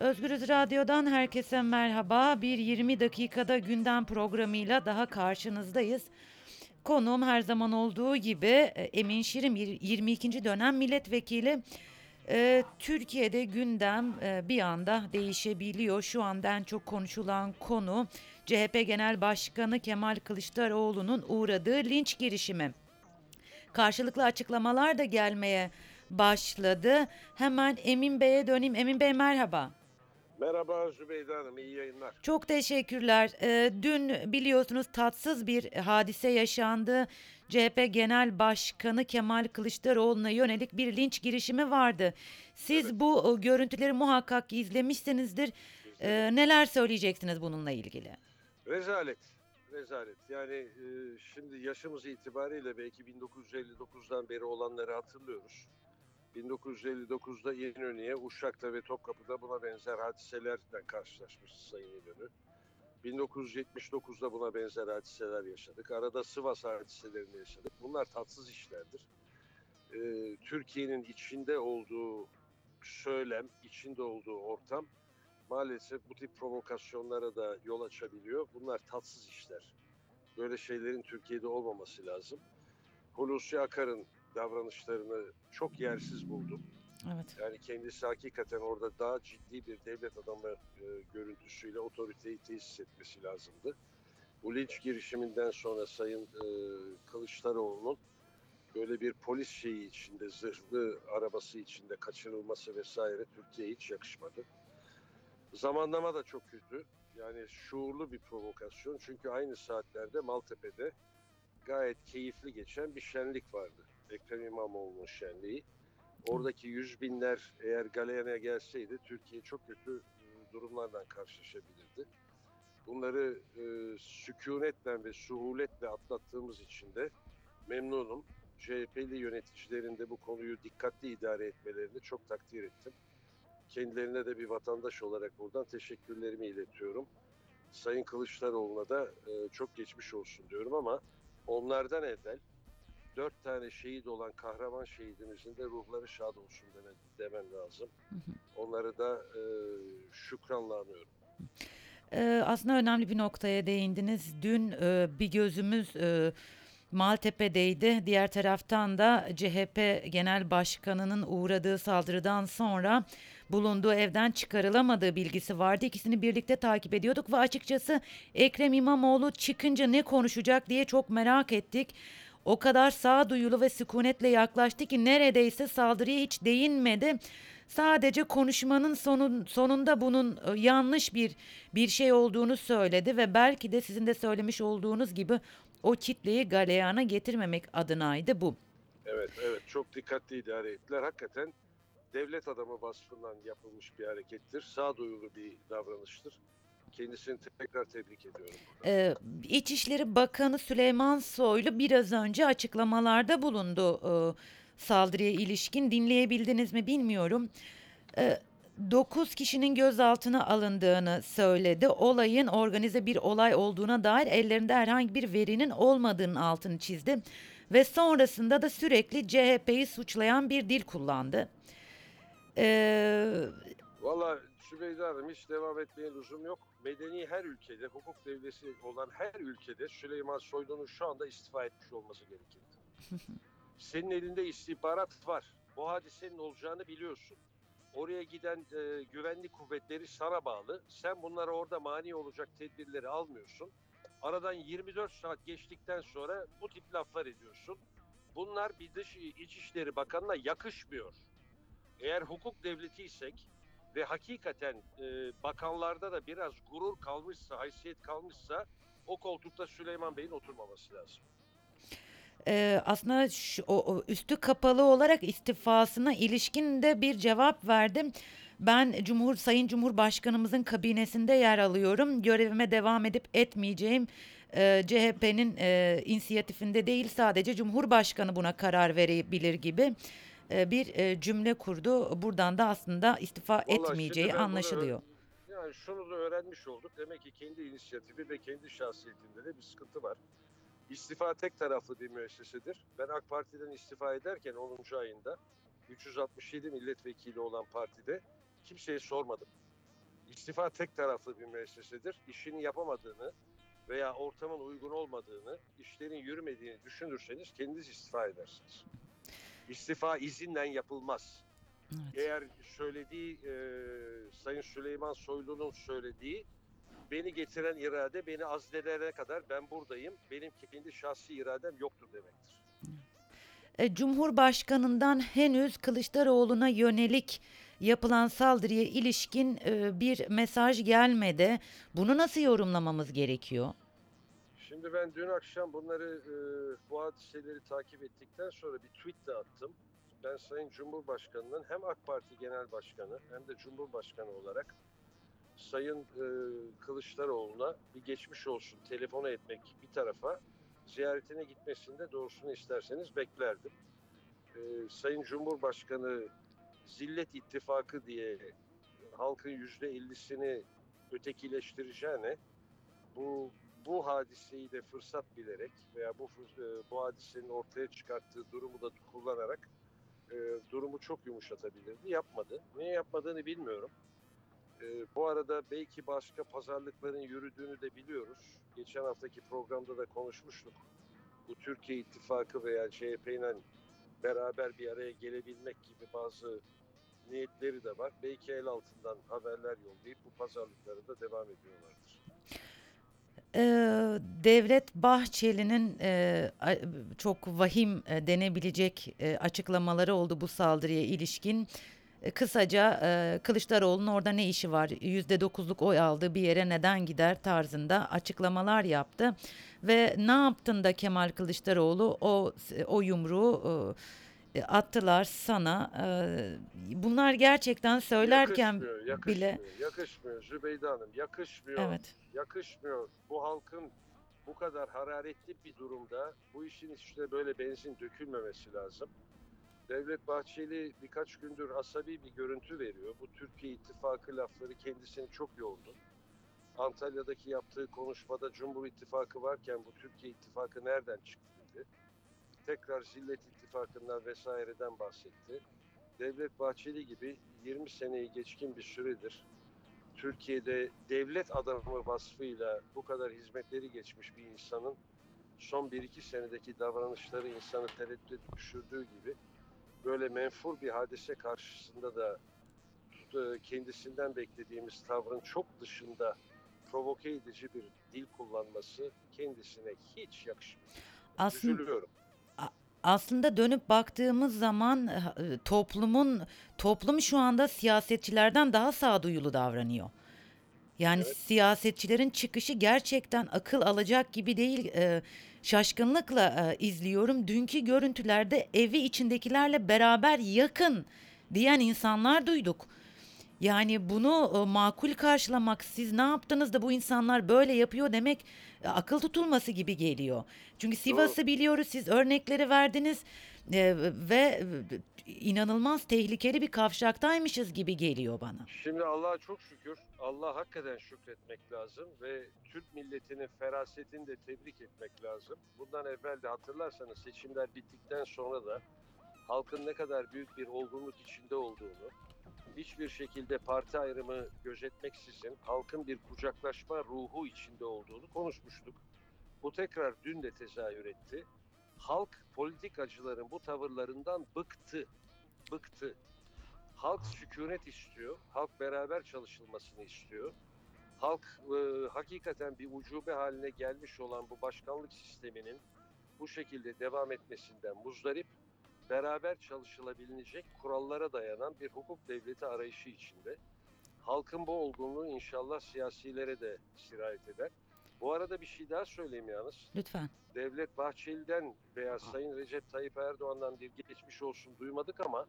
Özgürüz Radyo'dan herkese merhaba. Bir 20 dakikada gündem programıyla daha karşınızdayız. Konuğum her zaman olduğu gibi e, Emin Şirin bir 22. dönem milletvekili. Ee, Türkiye'de gündem e, bir anda değişebiliyor. Şu anda en çok konuşulan konu CHP Genel Başkanı Kemal Kılıçdaroğlu'nun uğradığı linç girişimi. Karşılıklı açıklamalar da gelmeye başladı. Hemen Emin Bey'e döneyim. Emin Bey merhaba. Merhaba Zübeyde Hanım, iyi yayınlar. Çok teşekkürler. Ee, dün biliyorsunuz tatsız bir hadise yaşandı. CHP Genel Başkanı Kemal Kılıçdaroğlu'na yönelik bir linç girişimi vardı. Siz bu e, görüntüleri muhakkak izlemişsinizdir. Ee, neler söyleyeceksiniz bununla ilgili? Rezalet, rezalet. Yani e, şimdi yaşımız itibariyle belki 1959'dan beri olanları hatırlıyoruz. 1959'da İnönü'ye, Uşak'ta ve Topkapı'da buna benzer hadiselerle karşılaşmış Sayın İnönü. 1979'da buna benzer hadiseler yaşadık. Arada Sivas hadiselerini yaşadık. Bunlar tatsız işlerdir. Ee, Türkiye'nin içinde olduğu söylem, içinde olduğu ortam maalesef bu tip provokasyonlara da yol açabiliyor. Bunlar tatsız işler. Böyle şeylerin Türkiye'de olmaması lazım. Hulusi Akar'ın davranışlarını çok yersiz buldum. Evet. Yani kendisi hakikaten orada daha ciddi bir devlet adamı e, görüntüsüyle otoriteyi tesis etmesi lazımdı. Bu linç girişiminden sonra Sayın e, Kılıçdaroğlu'nun böyle bir polis şeyi içinde, zırhlı arabası içinde kaçırılması vesaire Türkiye'ye hiç yakışmadı. Zamanlama da çok kötü. Yani şuurlu bir provokasyon. Çünkü aynı saatlerde Maltepe'de gayet keyifli geçen bir şenlik vardı. Ekrem İmamoğlu'nun şenliği. Oradaki yüz binler eğer galeyana gelseydi Türkiye çok kötü e, durumlardan karşılaşabilirdi. Bunları e, sükunetle ve suhuletle atlattığımız için de memnunum. CHP'li yöneticilerin de bu konuyu dikkatli idare etmelerini çok takdir ettim. Kendilerine de bir vatandaş olarak buradan teşekkürlerimi iletiyorum. Sayın Kılıçdaroğlu'na da e, çok geçmiş olsun diyorum ama onlardan evvel dört tane şehit olan kahraman şehidimizin de ruhları şad olsun deme, demem lazım. Onları da e, şükranla anıyorum. Ee, aslında önemli bir noktaya değindiniz. Dün e, bir gözümüz e, Maltepe'deydi. Diğer taraftan da CHP Genel Başkanı'nın uğradığı saldırıdan sonra bulunduğu evden çıkarılamadığı bilgisi vardı. İkisini birlikte takip ediyorduk ve açıkçası Ekrem İmamoğlu çıkınca ne konuşacak diye çok merak ettik. O kadar sağduyulu ve sükunetle yaklaştı ki neredeyse saldırıya hiç değinmedi. Sadece konuşmanın sonun, sonunda bunun e, yanlış bir bir şey olduğunu söyledi ve belki de sizin de söylemiş olduğunuz gibi o kitleyi galeyana getirmemek adınaydı bu. Evet, evet çok dikkatli idare ettiler. Hakikaten devlet adamı vasfından yapılmış bir harekettir. Sağduyulu bir davranıştır. Kendisini tekrar tebrik ediyorum. Ee, İçişleri Bakanı Süleyman Soylu biraz önce açıklamalarda bulundu e, saldırıya ilişkin. Dinleyebildiniz mi bilmiyorum. 9 kişinin gözaltına alındığını söyledi. Olayın organize bir olay olduğuna dair ellerinde herhangi bir verinin olmadığının altını çizdi. Ve sonrasında da sürekli CHP'yi suçlayan bir dil kullandı. Ee, Valla Sübeyde Hanım hiç devam etmeye lüzum yok. Medeni her ülkede, hukuk devleti olan her ülkede Süleyman Soylu'nun şu anda istifa etmiş olması gerekirdi. Senin elinde istihbarat var. Bu hadisenin olacağını biliyorsun. Oraya giden e, güvenlik kuvvetleri sana bağlı. Sen bunlara orada mani olacak tedbirleri almıyorsun. Aradan 24 saat geçtikten sonra bu tip laflar ediyorsun. Bunlar bir dış İçişleri Bakanı'na yakışmıyor. Eğer hukuk devletiysek ve hakikaten e, bakanlarda da biraz gurur kalmışsa, haysiyet kalmışsa o koltukta Süleyman Bey'in oturmaması lazım. Ee, aslında şu, o, o üstü kapalı olarak istifasına ilişkin de bir cevap verdim. Ben Cumhur Sayın Cumhurbaşkanımızın kabinesinde yer alıyorum. Görevime devam edip etmeyeceğim e, CHP'nin e, inisiyatifinde değil sadece Cumhurbaşkanı buna karar verebilir gibi e, bir e, cümle kurdu. Buradan da aslında istifa Vallahi şimdi etmeyeceği ben bunu anlaşılıyor. öğren- Yani şunu da öğrenmiş olduk. Demek ki kendi inisiyatifi ve kendi şahsiyetinde de bir sıkıntı var. İstifa tek taraflı bir müessesedir. Ben AK Parti'den istifa ederken 10. ayında 367 milletvekili olan partide kimseye sormadım. İstifa tek taraflı bir müessesedir. İşini yapamadığını veya ortamın uygun olmadığını, işlerin yürümediğini düşünürseniz kendiniz istifa edersiniz. İstifa izinle yapılmaz. Evet. Eğer söylediği e, Sayın Süleyman Soylu'nun söylediği beni getiren irade beni azledene kadar ben buradayım. Benim kendi şahsi iradem yoktur demektir. E, Cumhurbaşkanından henüz Kılıçdaroğlu'na yönelik yapılan saldırıya ilişkin e, bir mesaj gelmedi. Bunu nasıl yorumlamamız gerekiyor? Şimdi ben dün akşam bunları e, bu hadiseleri takip ettikten sonra bir tweet de attım. Ben Sayın Cumhurbaşkanı'nın hem AK Parti Genel Başkanı hem de Cumhurbaşkanı olarak Sayın e, Kılıçdaroğlu'na bir geçmiş olsun telefonu etmek bir tarafa ziyaretine gitmesinde doğrusunu isterseniz beklerdim. E, Sayın Cumhurbaşkanı Zillet İttifakı diye halkın yüzde ellisini ötekileştireceğine bu bu hadiseyi de fırsat bilerek veya bu e, bu hadisenin ortaya çıkarttığı durumu da kullanarak e, durumu çok yumuşatabilirdi. Yapmadı. Niye yapmadığını bilmiyorum. E, bu arada belki başka pazarlıkların yürüdüğünü de biliyoruz. Geçen haftaki programda da konuşmuştuk. Bu Türkiye İttifakı veya CHP ile beraber bir araya gelebilmek gibi bazı niyetleri de var. Belki el altından haberler yollayıp bu pazarlıkları da devam ediyorlardır. Ee, Devlet Bahçeli'nin e, çok vahim e, denebilecek e, açıklamaları oldu bu saldırıya ilişkin. E, Kısaca Kılıçdaroğlu'nun orada ne işi var? %9'luk oy aldığı bir yere neden gider tarzında açıklamalar yaptı. Ve ne yaptın da Kemal Kılıçdaroğlu o o yumruğu attılar sana. E, Bunlar gerçekten söylerken yakışmıyor, yakışmıyor, bile yakışmıyor Zübeyde Hanım, yakışmıyor, evet. yakışmıyor. Bu halkın bu kadar hararetli bir durumda bu işin üstüne böyle benzin dökülmemesi lazım. Devlet Bahçeli birkaç gündür asabi bir görüntü veriyor. Bu Türkiye İttifakı lafları kendisini çok yordu. Antalya'daki yaptığı konuşmada Cumhur İttifakı varken bu Türkiye İttifakı nereden çıktı dedi. Tekrar Zillet İttifakı'ndan vesaireden bahsetti. Devlet Bahçeli gibi 20 seneyi geçkin bir süredir Türkiye'de devlet adamı vasfıyla bu kadar hizmetleri geçmiş bir insanın son 1-2 senedeki davranışları insanı tereddüt düşürdüğü gibi böyle menfur bir hadise karşısında da e, kendisinden beklediğimiz tavrın çok dışında provoke edici bir dil kullanması kendisine hiç yakışmıyor. Aslında Üzülüyorum. Aslında dönüp baktığımız zaman e, toplumun toplum şu anda siyasetçilerden daha sağduyulu davranıyor. Yani Evet. siyasetçilerin çıkışı gerçekten akıl alacak gibi değil. E, şaşkınlıkla e, izliyorum. Dünkü görüntülerde evi içindekilerle beraber yakın diyen insanlar duyduk. Yani bunu e, makul karşılamak, siz ne yaptınız da bu insanlar böyle yapıyor demek e, akıl tutulması gibi geliyor. Çünkü Sivas'ı biliyoruz, siz örnekleri verdiniz e, ve e, inanılmaz tehlikeli bir kavşaktaymışız gibi geliyor bana. Şimdi Allah'a çok şükür, Allah hakikaten şükretmek lazım ve Türk milletinin ferasetini de tebrik etmek lazım. Bundan evvel de hatırlarsanız seçimler bittikten sonra da halkın ne kadar büyük bir olgunluk içinde olduğunu, hiçbir şekilde parti ayrımı gözetmeksizin halkın bir kucaklaşma ruhu içinde olduğunu konuşmuştuk. Bu tekrar dün de tezahür etti. Halk politikacıların bu tavırlarından bıktı. Bıktı. Halk sükunet istiyor. Halk beraber çalışılmasını istiyor. Halk e, hakikaten bir ucube haline gelmiş olan bu başkanlık sisteminin bu şekilde devam etmesinden muzdarip, beraber çalışılabilecek kurallara dayanan bir hukuk devleti arayışı içinde. Halkın bu olgunluğu inşallah siyasilere de sirayet eder. Bu arada bir şey daha söyleyeyim yalnız. Lütfen. Devlet Bahçeli'den veya Sayın Recep Tayyip Erdoğan'dan bir geçmiş olsun duymadık ama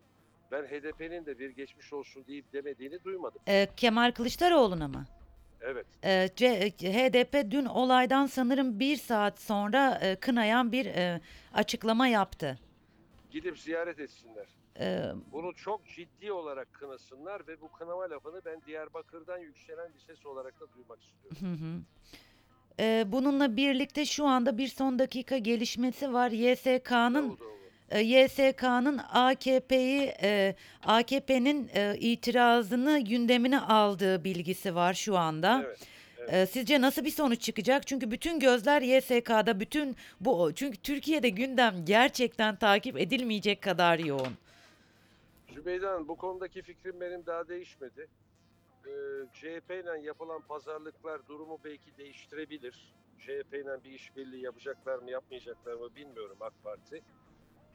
ben HDP'nin de bir geçmiş olsun deyip demediğini duymadım. E, Kemal Kılıçdaroğlu'na mı? Evet. E, C- HDP dün olaydan sanırım bir saat sonra e, kınayan bir e, açıklama yaptı. Gidip ziyaret etsinler. E, Bunu çok ciddi olarak kınasınlar ve bu kınama lafını ben Diyarbakır'dan yükselen bir ses olarak da duymak istiyorum. Hı hı. Ee, bununla birlikte şu anda bir son dakika gelişmesi var. YSK'nın Davutoğlu. e, YSK'nın AKP'yi e, AKP'nin e, itirazını gündemine aldığı bilgisi var şu anda. Evet. E, sizce nasıl bir sonuç çıkacak? Çünkü bütün gözler YSK'da, bütün bu çünkü Türkiye'de gündem gerçekten takip edilmeyecek kadar yoğun. Zübeyde Hanım bu konudaki fikrim benim daha değişmedi. Ee, CHP ile yapılan pazarlıklar durumu belki değiştirebilir. CHP ile bir işbirliği yapacaklar mı yapmayacaklar mı bilmiyorum AK Parti.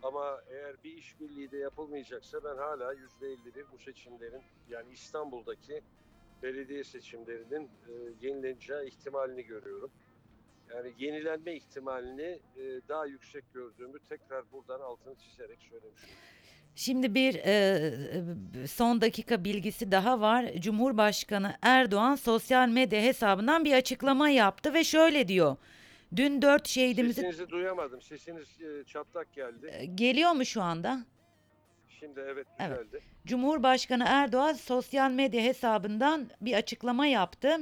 Ama eğer bir işbirliği de yapılmayacaksa ben hala %51 bu seçimlerin yani İstanbul'daki belediye seçimlerinin e, yenileneceği ihtimalini görüyorum. Yani yenilenme ihtimalini e, daha yüksek gördüğümü tekrar buradan altını çizerek söylemiş olayım. Şimdi bir e, son dakika bilgisi daha var. Cumhurbaşkanı Erdoğan sosyal medya hesabından bir açıklama yaptı ve şöyle diyor. Dün dört şehidimizi Sesinizi duyamadım. Sesiniz e, çatlak geldi. E, geliyor mu şu anda? Şimdi evet Evet. düzeldi. Cumhurbaşkanı Erdoğan sosyal medya hesabından bir açıklama yaptı.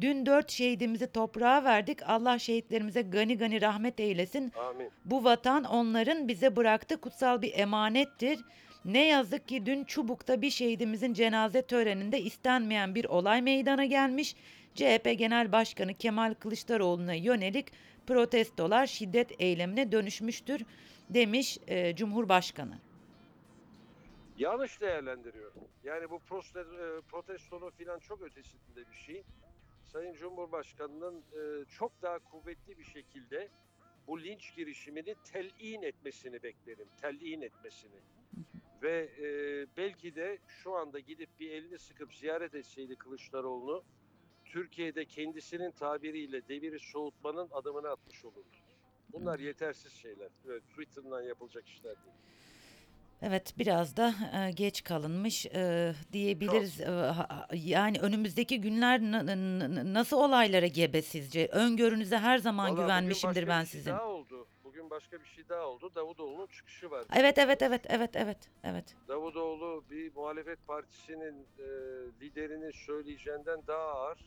Dün dört şehidimizi toprağa verdik. Allah şehitlerimize gani gani rahmet eylesin. Amin. Bu vatan onların bize bıraktığı kutsal bir emanettir. Ne yazık ki dün Çubuk'ta bir şehidimizin cenaze töreninde istenmeyen bir olay meydana gelmiş. CHP Genel Başkanı Kemal Kılıçdaroğlu'na yönelik protestolar şiddet eylemine dönüşmüştür demiş e, Cumhurbaşkanı. Yanlış değerlendiriyor. Yani bu e, protestonun filan çok ötesinde bir şey. Sayın Cumhurbaşkanı'nın e, çok daha kuvvetli bir şekilde bu linç girişimini telin etmesini beklerim. Telin etmesini. Ve e, belki de şu anda gidip bir elini sıkıp ziyaret etseydi Kılıçdaroğlu'nu Türkiye'de kendisinin tabiriyle deviri soğutmanın adımını atmış olurdu. Bunlar yetersiz şeyler. Evet, Twitter'dan yapılacak işler değil. Evet biraz da e, geç kalınmış e, diyebiliriz. E, ha- yani önümüzdeki günler n- n- n- nasıl olaylara gebe sizce? Öngörünüze her zaman Vallahi güvenmişimdir bugün başka ben bir şey sizin. Daha oldu. Bugün başka bir şey daha oldu. Davutoğlu'nun çıkışı var. Evet evet evet evet evet evet. Davutoğlu bir muhalefet partisinin e, liderinin söyleyeceğinden daha ağır.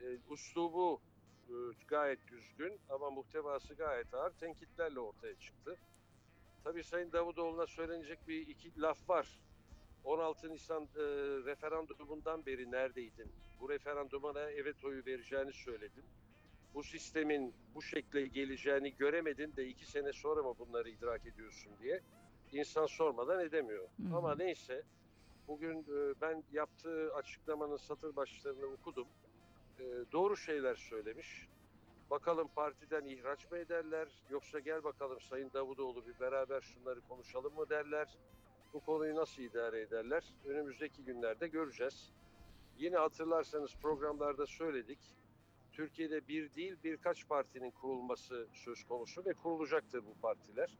E, uslubu e, gayet düzgün ama muhtevası gayet ağır tenkitlerle ortaya çıktı. Tabii Sayın Davutoğlu'na söylenecek bir iki laf var. 16 Nisan e, referandumundan beri neredeydin? Bu referanduma evet oyu vereceğini söyledin. Bu sistemin bu şekle geleceğini göremedin de iki sene sonra mı bunları idrak ediyorsun diye insan sormadan edemiyor. Hı hı. Ama neyse bugün e, ben yaptığı açıklamanın satır başlarını okudum. E, doğru şeyler söylemiş. Bakalım partiden ihraç mı ederler yoksa gel bakalım Sayın Davutoğlu bir beraber şunları konuşalım mı derler. Bu konuyu nasıl idare ederler? Önümüzdeki günlerde göreceğiz. Yine hatırlarsanız programlarda söyledik. Türkiye'de bir değil birkaç partinin kurulması söz konusu ve kurulacaktır bu partiler.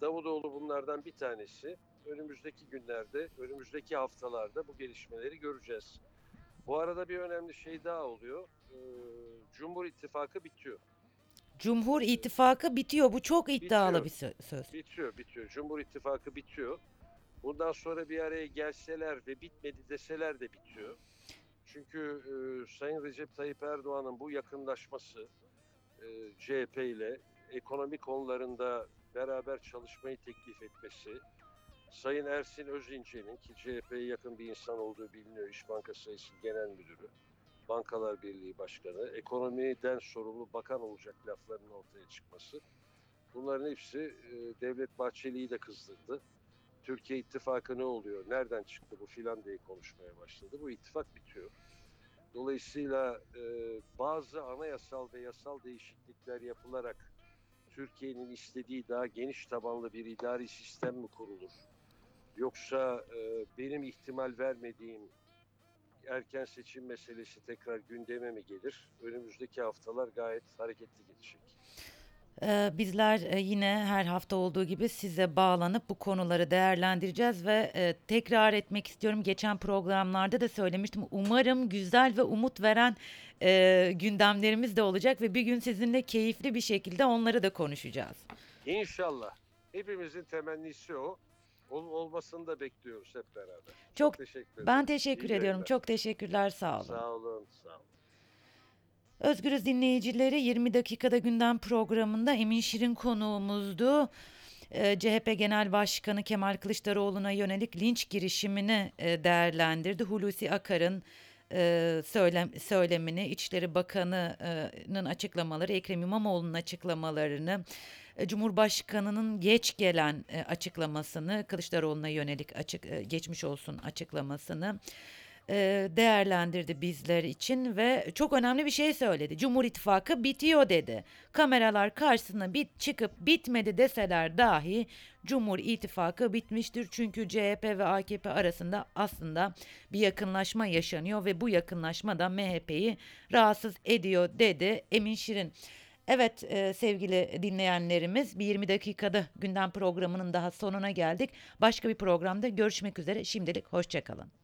Davutoğlu bunlardan bir tanesi. Önümüzdeki günlerde, önümüzdeki haftalarda bu gelişmeleri göreceğiz. Bu arada bir önemli şey daha oluyor. Ee, Cumhur İttifakı bitiyor. Cumhur İttifakı bitiyor. Bu çok iddialı Bitiyor. bir sö- söz. Bitiyor, bitiyor. Cumhur İttifakı bitiyor. Bundan sonra bir araya gelseler ve bitmedi deseler de bitiyor. Çünkü e, Sayın Recep Tayyip Erdoğan'ın bu yakınlaşması e, CHP ile ekonomi konularında beraber çalışmayı teklif etmesi, Sayın Ersin Özince'nin ki CHP'ye yakın bir insan olduğu biliniyor, İş Bankası Sayısı Genel Müdürü, Bankalar Birliği Başkanı, ekonomiden sorumlu bakan olacak laflarının ortaya çıkması. Bunların hepsi e, Devlet Bahçeli'yi de kızdırdı. Türkiye ittifakı ne oluyor, nereden çıktı bu filan diye konuşmaya başladı. Bu ittifak bitiyor. Dolayısıyla e, bazı anayasal ve yasal değişiklikler yapılarak Türkiye'nin istediği daha geniş tabanlı bir idari sistem mi kurulur? Yoksa e, benim ihtimal vermediğim erken seçim meselesi tekrar gündeme mi gelir? Önümüzdeki haftalar gayet hareketli geçecek. Ee, bizler e, yine her hafta olduğu gibi size bağlanıp bu konuları değerlendireceğiz ve e, tekrar etmek istiyorum. Geçen programlarda da söylemiştim. Umarım güzel ve umut veren e, gündemlerimiz de olacak ve bir gün sizinle keyifli bir şekilde onları da konuşacağız. İnşallah. Hepimizin temennisi o. Ol, olmasını da bekliyoruz hep beraber. Çok teşekkür ederim. ben teşekkür İyi ediyorum. yayınlar. Çok teşekkürler. Sağ olun. Sağ olun. Sağ olun. Özgürüz dinleyicileri 20 dakikada gündem programında Emin Şirin konuğumuzdu. e, CHP Genel Başkanı Kemal Kılıçdaroğlu'na yönelik linç girişimini e, değerlendirdi. Hulusi Akar'ın e, söylem, söylemini, İçişleri Bakanı'nın açıklamaları, Ekrem İmamoğlu'nun açıklamalarını, Cumhurbaşkanı'nın geç gelen e, açıklamasını, Kılıçdaroğlu'na yönelik açık e, geçmiş olsun açıklamasını e, değerlendirdi bizler için ve çok önemli bir şey söyledi. Cumhur İttifakı bitiyor dedi. Kameralar karşısına bit çıkıp bitmedi deseler dahi Cumhur İttifakı bitmiştir. Çünkü CHP ve AKP arasında aslında bir yakınlaşma yaşanıyor ve bu yakınlaşma da MHP'yi rahatsız ediyor dedi Emin Şirin. Evet e, sevgili dinleyenlerimiz bir 20 dakikada gündem programının daha sonuna geldik. Başka bir programda görüşmek üzere. Şimdilik hoşçakalın.